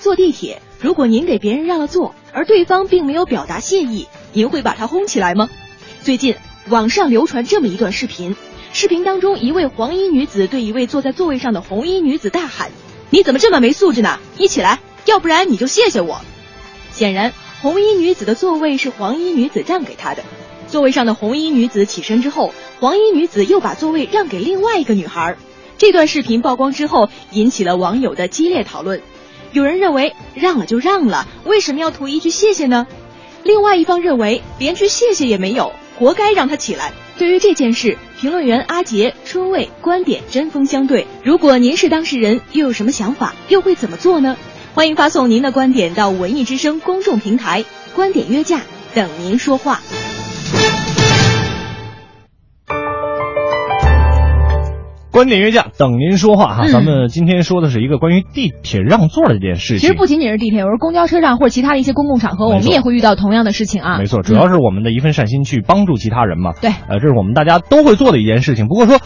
坐地铁，如果您给别人让了座，而对方并没有表达谢意，您会把他轰起来吗？最近网上流传这么一段视频，视频当中一位黄衣女子对一位坐在座位上的红衣女子大喊：“你怎么这么没素质呢？你起来，要不然你就谢谢我。”显然，红衣女子的座位是黄衣女子让给她的。座位上的红衣女子起身之后，黄衣女子又把座位让给另外一个女孩。这段视频曝光之后，引起了网友的激烈讨论。有人认为让了就让了，为什么要图一句谢谢呢？另外一方认为连句谢谢也没有，活该让他起来。对于这件事，评论员阿杰、春卫观点针锋相对。如果您是当事人，又有什么想法？又会怎么做呢？欢迎发送您的观点到文艺之声公众平台，观点约架，等您说话。观点约架，等您说话哈。嗯咱们今天说的是一个关于地铁让座的这件事情。其实不仅仅是地铁，有时候公交车上或者其他的一些公共场合，我们也会遇到同样的事情啊。没错，主要是我们的一份善心去帮助其他人嘛。对呃，这是我们大家都会做的一件事情。不过说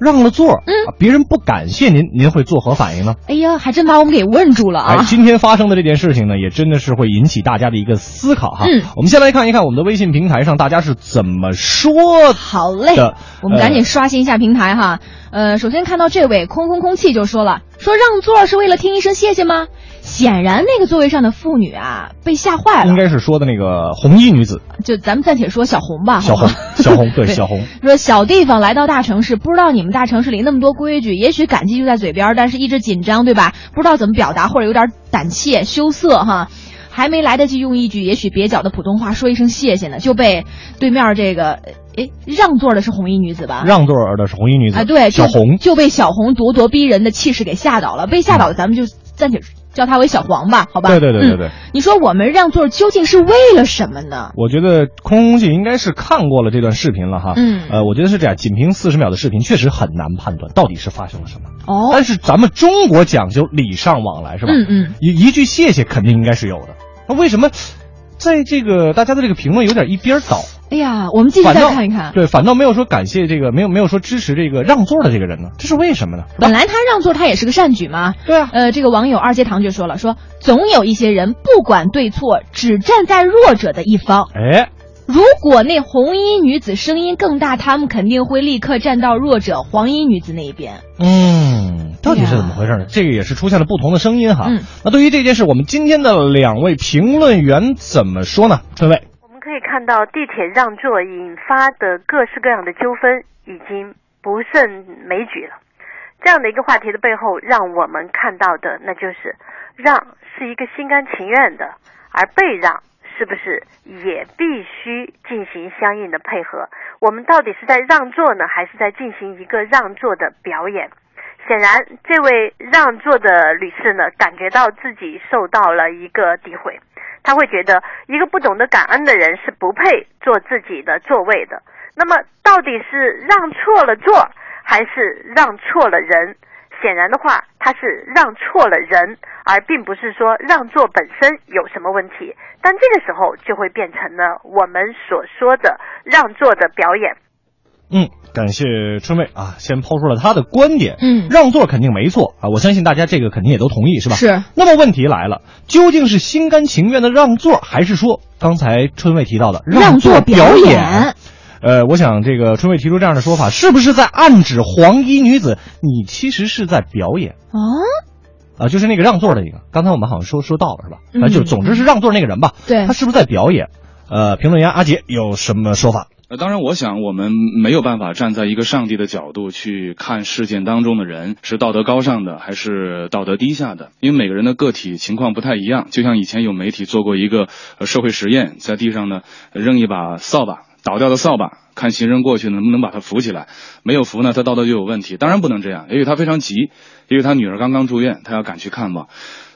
让了座，嗯啊别人不感谢您，您会作何反应呢？哎呀，还真把我们给问住了哎，啊！今天发生的这件事情呢，也真的是会引起大家的一个思考哈。嗯我们先来看一看我们的微信平台上大家是怎么说好嘞，我们赶紧刷新一下平台哈。呃，首先看到这位空空空气就说了，说让座是为了听一声谢谢吗？显然那个座位上的妇女啊被吓坏了。应该是说的那个红衣女子，就咱们暂且说小红吧，小红，小红，对，对 小红。说小地方来到大城市，不知道你们大城市里那么多规矩，也许感激就在嘴边，但是一直紧张，对吧？不知道怎么表达，或者有点胆怯、羞涩哈，还没来得及用一句也许蹩脚的普通话说一声谢谢呢，就被对面这个诶让座的是红衣女子吧？让座的是红衣女子啊，对，就小红。就被小红咄咄逼人的气势给吓倒了，被吓倒的咱们就暂且叫他为小黄吧，好吧？对对对对对嗯你说我们让座究竟是为了什么呢？我觉得空空姐应该是看过了这段视频了哈。嗯呃，我觉得是这样，仅凭四十秒的视频，确实很难判断到底是发生了什么。哦，但是咱们中国讲究礼尚往来，是吧？嗯嗯。一一句谢谢肯定应该是有的。那为什么在这个大家的这个评论有点一边倒？哎呀，我们继续再看一看。对，反倒没有说感谢这个，没有没有说支持这个让座的这个人呢？这是为什么呢？本来他让座，他也是个善举嘛。对啊呃，这个网友二阶堂就说了，说总有一些人不管对错，只站在弱者的一方。哎，如果那红衣女子声音更大，他们肯定会立刻站到弱者黄衣女子那一边。嗯，到底是怎么回事呢？这个也是出现了不同的声音哈。嗯那对于这件事，我们今天的两位评论员怎么说呢？各位，看到，地铁让座引发的各式各样的纠纷已经不胜枚举了。这样的一个话题的背后，让我们看到的那就是，让是一个心甘情愿的，而被让是不是也必须进行相应的配合？我们到底是在让座呢，还是在进行一个让座的表演？显然，这位让座的女士呢，感觉到自己受到了一个诋毁。他会觉得一个不懂得感恩的人是不配坐自己的座位的。那么，到底是让错了座，还是让错了人？显然的话，他是让错了人，而并不是说让座本身有什么问题。但这个时候就会变成了我们所说的让座的表演。嗯，感谢春妹啊，先抛出了他的观点。嗯让座肯定没错啊，我相信大家这个肯定也都同意，是吧？是。那么问题来了，究竟是心甘情愿的让座，还是说刚才春妹提到的让座座表演？呃，我想这个春妹提出这样的说法，是不是在暗指黄衣女子你其实是在表演啊？啊？就是那个让座的那个，刚才我们好像说说到了是吧？嗯反正就总之是让座那个人吧？对他是不是在表演？呃，评论员阿杰有什么说法？当然，我想我们没有办法站在一个上帝的角度去看事件当中的人是道德高尚的还是道德低下的，因为每个人的个体情况不太一样。就像以前有媒体做过一个社会实验，在地上呢扔一把扫把，倒掉的扫把，看行人过去能不能把他扶起来，没有扶呢，他道德就有问题。当然不能这样，也许他非常急，因为他女儿刚刚住院，他要赶去看望。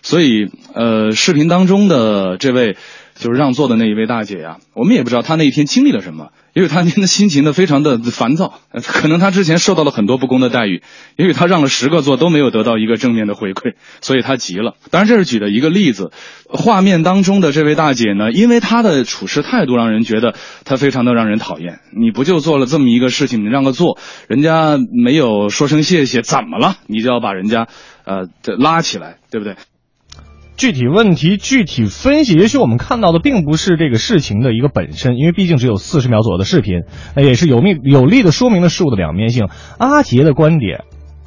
所以，呃，视频当中的这位就是让座的那一位大姐呀，我们也不知道她那一天经历了什么，也许她那天的心情呢非常的烦躁，可能她之前受到了很多不公的待遇，也许她让了十个座都没有得到一个正面的回馈，所以她急了。当然这是举的一个例子，画面当中的这位大姐呢，因为她的处事态度让人觉得她非常的让人讨厌。你不就做了这么一个事情，你让个座，人家没有说声谢谢，怎么了？你就要把人家呃拉起来，对不对？具体问题具体分析，也许我们看到的并不是这个事情的一个本身，因为毕竟只有四十秒左右的视频，那也是有命有力的说明了事物的两面性。阿杰的观点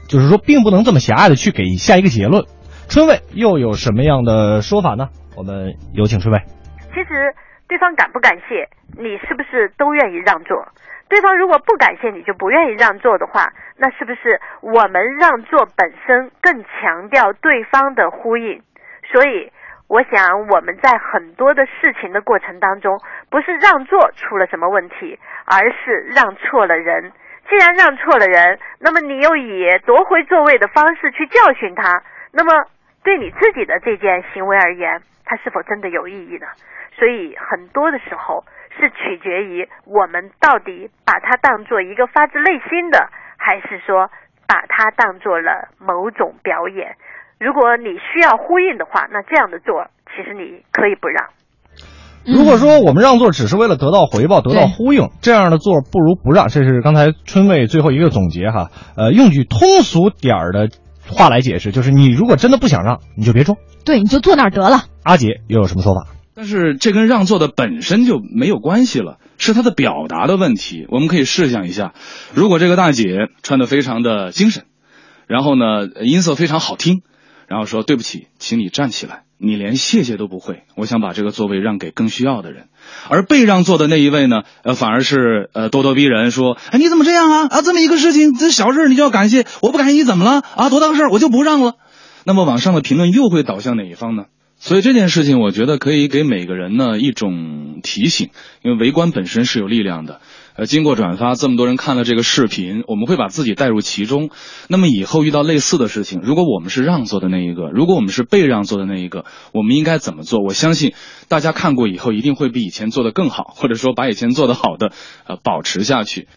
就是说，并不能这么狭隘的去给下一个结论。春卫又有什么样的说法呢？我们有请春卫。其实对方感不感谢你，是不是都愿意让座？对方如果不感谢你就不愿意让座的话，那是不是我们让座本身更强调对方的呼应？所以，我想我们在很多的事情的过程当中，不是让座出了什么问题，而是让错了人。既然让错了人，那么你又以夺回座位的方式去教训他，那么对你自己的这件行为而言，它是否真的有意义呢？所以很多的时候是取决于我们到底把它当做一个发自内心的，还是说把它当做了某种表演。如果你需要呼应的话，那这样的座其实你可以不让。如果说我们让座只是为了得到回报、得到呼应，这样的座不如不让。这是刚才春卫最后一个总结哈。呃，用句通俗点儿的话来解释，就是你如果真的不想让，你就别装。对，你就坐那儿得了。阿杰又有什么说法？但是这跟让座的本身就没有关系了，是他的表达的问题。我们可以试想一下，如果这个大姐穿的非常的精神，然后呢音色非常好听，然后说对不起，请你站起来，你连谢谢都不会，我想把这个座位让给更需要的人。而被让座的那一位呢，呃，反而是呃咄咄逼人，说，哎，你怎么这样啊？啊，这么一个事情，这小事你就要感谢，我不感谢你怎么了？啊，多大个事儿我就不让了。那么网上的评论又会导向哪一方呢？所以这件事情，我觉得可以给每个人呢一种提醒，因为围观本身是有力量的。经过转发，这么多人看了这个视频，我们会把自己带入其中。那么以后遇到类似的事情，如果我们是让座的那一个，如果我们是被让座的那一个，我们应该怎么做？我相信大家看过以后，一定会比以前做的更好，或者说把以前做的好的呃保持下去。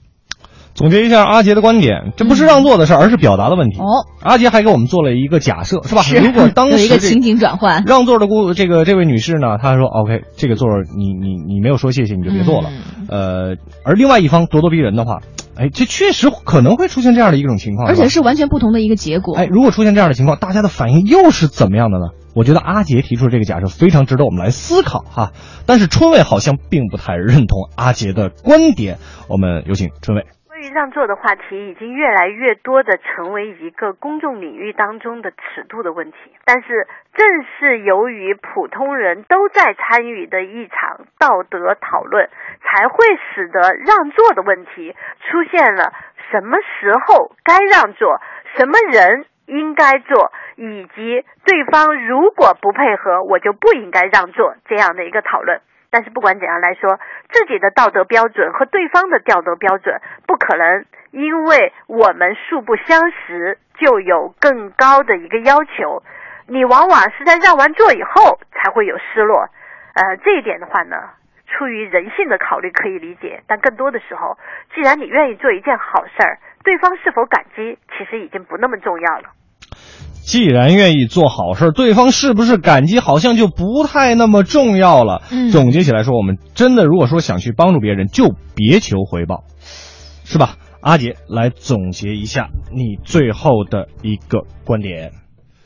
总结一下阿杰的观点，这不是让座的事儿，而是表达的问题。哦，阿杰还给我们做了一个假设，是吧？是如果当时这一个情景转换，让座的顾这个这位女士呢，她说 OK，这个座你你你没有说谢谢，你就别坐了。嗯呃，而另外一方咄咄逼人的话，哎，这确实可能会出现这样的一种情况，而且是完全不同的一个结果。哎，如果出现这样的情况，大家的反应又是怎么样的呢？我觉得阿杰提出的这个假设非常值得我们来思考哈。但是春卫好像并不太认同阿杰的观点，我们有请春卫。关于让座的话题，已经越来越多的成为一个公众领域当中的尺度的问题。但是，正是由于普通人都在参与的一场道德讨论，才会使得让座的问题出现了什么时候该让座，什么人应该做，以及对方如果不配合，我就不应该让座这样的一个讨论。但是不管怎样来说，自己的道德标准和对方的道德标准不可能因为我们素不相识就有更高的一个要求。你往往是在让完座以后才会有失落，呃，这一点的话呢，出于人性的考虑可以理解，但更多的时候，既然你愿意做一件好事儿，对方是否感激，其实已经不那么重要了。既然愿意做好事，对方是不是感激，好像就不太那么重要了。嗯总结起来说，我们真的如果说想去帮助别人，就别求回报，是吧？阿杰来总结一下你最后的一个观点。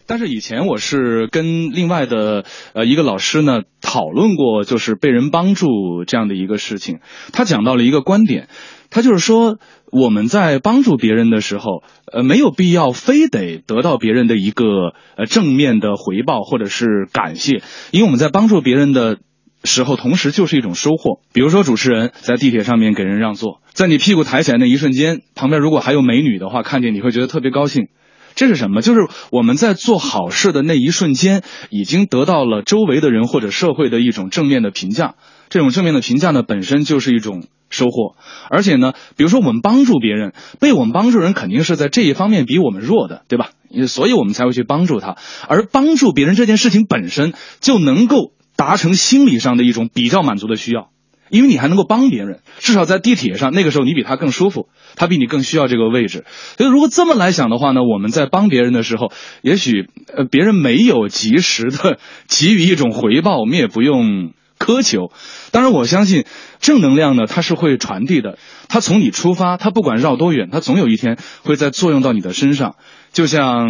但是以前我是跟另外的呃一个老师呢讨论过，就是被人帮助这样的一个事情。他讲到了一个观点，他就是说我们在帮助别人的时候，呃没有必要非得得到别人的一个呃正面的回报或者是感谢，因为我们在帮助别人的。时候，同时就是一种收获。比如说，主持人在地铁上面给人让座，在你屁股抬起来那一瞬间，旁边如果还有美女的话，看见你会觉得特别高兴。这是什么？就是我们在做好事的那一瞬间，已经得到了周围的人或者社会的一种正面的评价。这种正面的评价呢，本身就是一种收获。而且呢，比如说我们帮助别人，被我们帮助人肯定是在这一方面比我们弱的，对吧？所以我们才会去帮助他。而帮助别人这件事情本身就能够达成心理上的一种比较满足的需要。因为你还能够帮别人，至少在地铁上，那个时候你比他更舒服，他比你更需要这个位置。所以如果这么来想的话呢，我们在帮别人的时候，也许呃别人没有及时的给予一种回报，我们也不用苛求。当然，我相信正能量呢，它是会传递的。它从你出发，它不管绕多远，它总有一天会在作用到你的身上。就像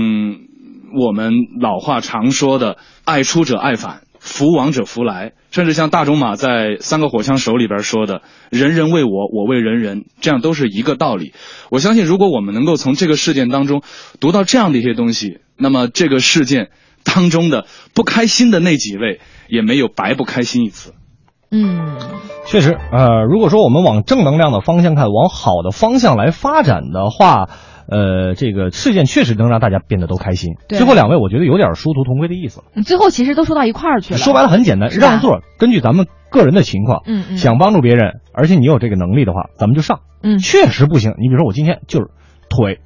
我们老话常说的：“爱出者爱返。”福往者福来，甚至像大仲马在《三个火枪手》里边说的“人人为我，我为人人”，这样都是一个道理。我相信，如果我们能够从这个事件当中读到这样的一些东西，那么这个事件当中的不开心的那几位也没有白不开心一次。嗯，确实，呃，如果说我们往正能量的方向看，往好的方向来发展的话。呃，这个事件确实能让大家变得都开心。最后两位，我觉得有点殊途同归的意思了。最后其实都说到一块儿去了。说白了很简单，让座，根据咱们个人的情况，嗯嗯，想帮助别人，而且你有这个能力的话，咱们就上。嗯，确实不行。你比如说我今天就是腿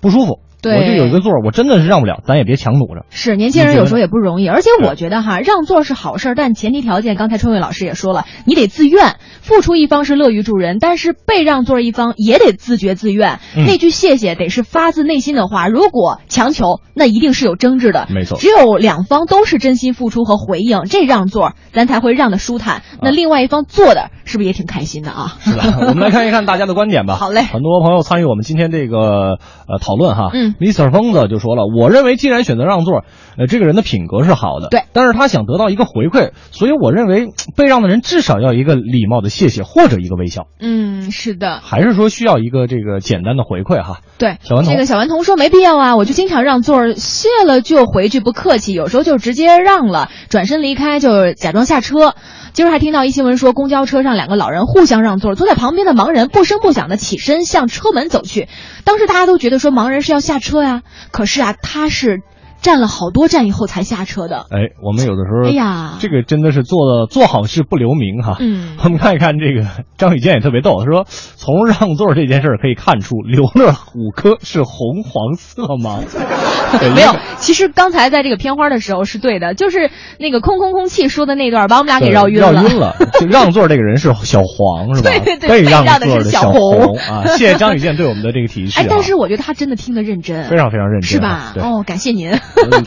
不舒服。我就有一个座，我真的是让不了，咱也别强弩着。是年轻人有时候也不容易，而且我觉得哈，让座是好事儿，但前提条件，刚才春伟老师也说了，你得自愿，付出一方是乐于助人，但是被让座一方也得自觉自愿。那句谢谢得是发自内心的话，如果强求，那一定是有争执的。没错，只有两方都是真心付出和回应，这让座咱才会让的舒坦。那另外一方坐的是不是也挺开心的啊？是的，我们来看一看大家的观点吧。好嘞，很多朋友参与我们今天这个呃讨论哈。嗯，Mr. 疯子。就说了，我认为既然选择让座，呃，这个人的品格是好的，对，但是他想得到一个回馈，所以我认为被让的人至少要一个礼貌的谢谢或者一个微笑。嗯，是的，还是说需要一个这个简单的回馈哈。对，小顽童，这个小顽童说没必要啊，我就经常让座，谢了就回去，不客气，有时候就直接让了，转身离开就假装下车。今儿还听到一新闻说，公交车上两个老人互相让座，坐在旁边的盲人不声不响的起身向车门走去。当时大家都觉得说盲人是要下车呀，可是啊，他是。站了好多站以后才下车的。哎，我们有的时候，哎呀，这个真的是做的做好事不留名哈。嗯，我们看一看这个张雨健也特别逗，他说从让座这件事可以看出刘乐虎科是红黄色吗？没有，其实刚才在这个片花的时候是对的，就是那个空空空气说的那段把我们俩给绕晕了。绕晕了，就让座这个人是小黄是吧？对 对对，被让的座是小红啊！谢谢张雨健对我们的这个提示。哎，但是我觉得他真的听得认真，非常非常认真，是吧？哦，感谢您。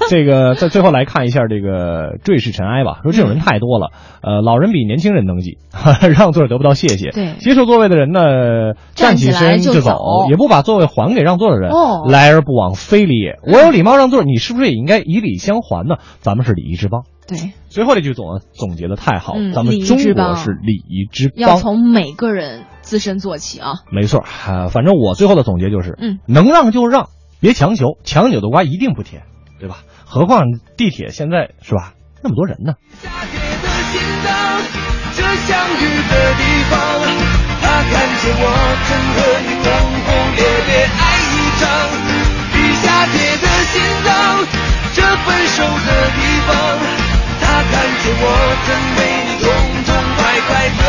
这个在最后来看一下这个坠世尘埃吧。说这种人太多了，呃，老人比年轻人能挤，让座得不到谢谢。对，接受座位的人呢，站起身就走，也不把座位还给让座的人。哦，来而不往非礼也。我有礼貌让座，你是不是也应该以礼相还呢？咱们是礼仪之邦。对，最后这句总总结的太好，嗯、咱们中国是礼仪之邦，要从每个人自身做起啊。没错，啊，反正我最后的总结就是，嗯，能让就让，别强求，强扭的瓜一定不甜，对吧？何况地铁现在是吧？那么多人呢？下铁的心脏这相遇的地方他看见我曾和你轰轰烈烈爱一场下铁的心脏这分手的地方他看见我曾为你痛痛快快醉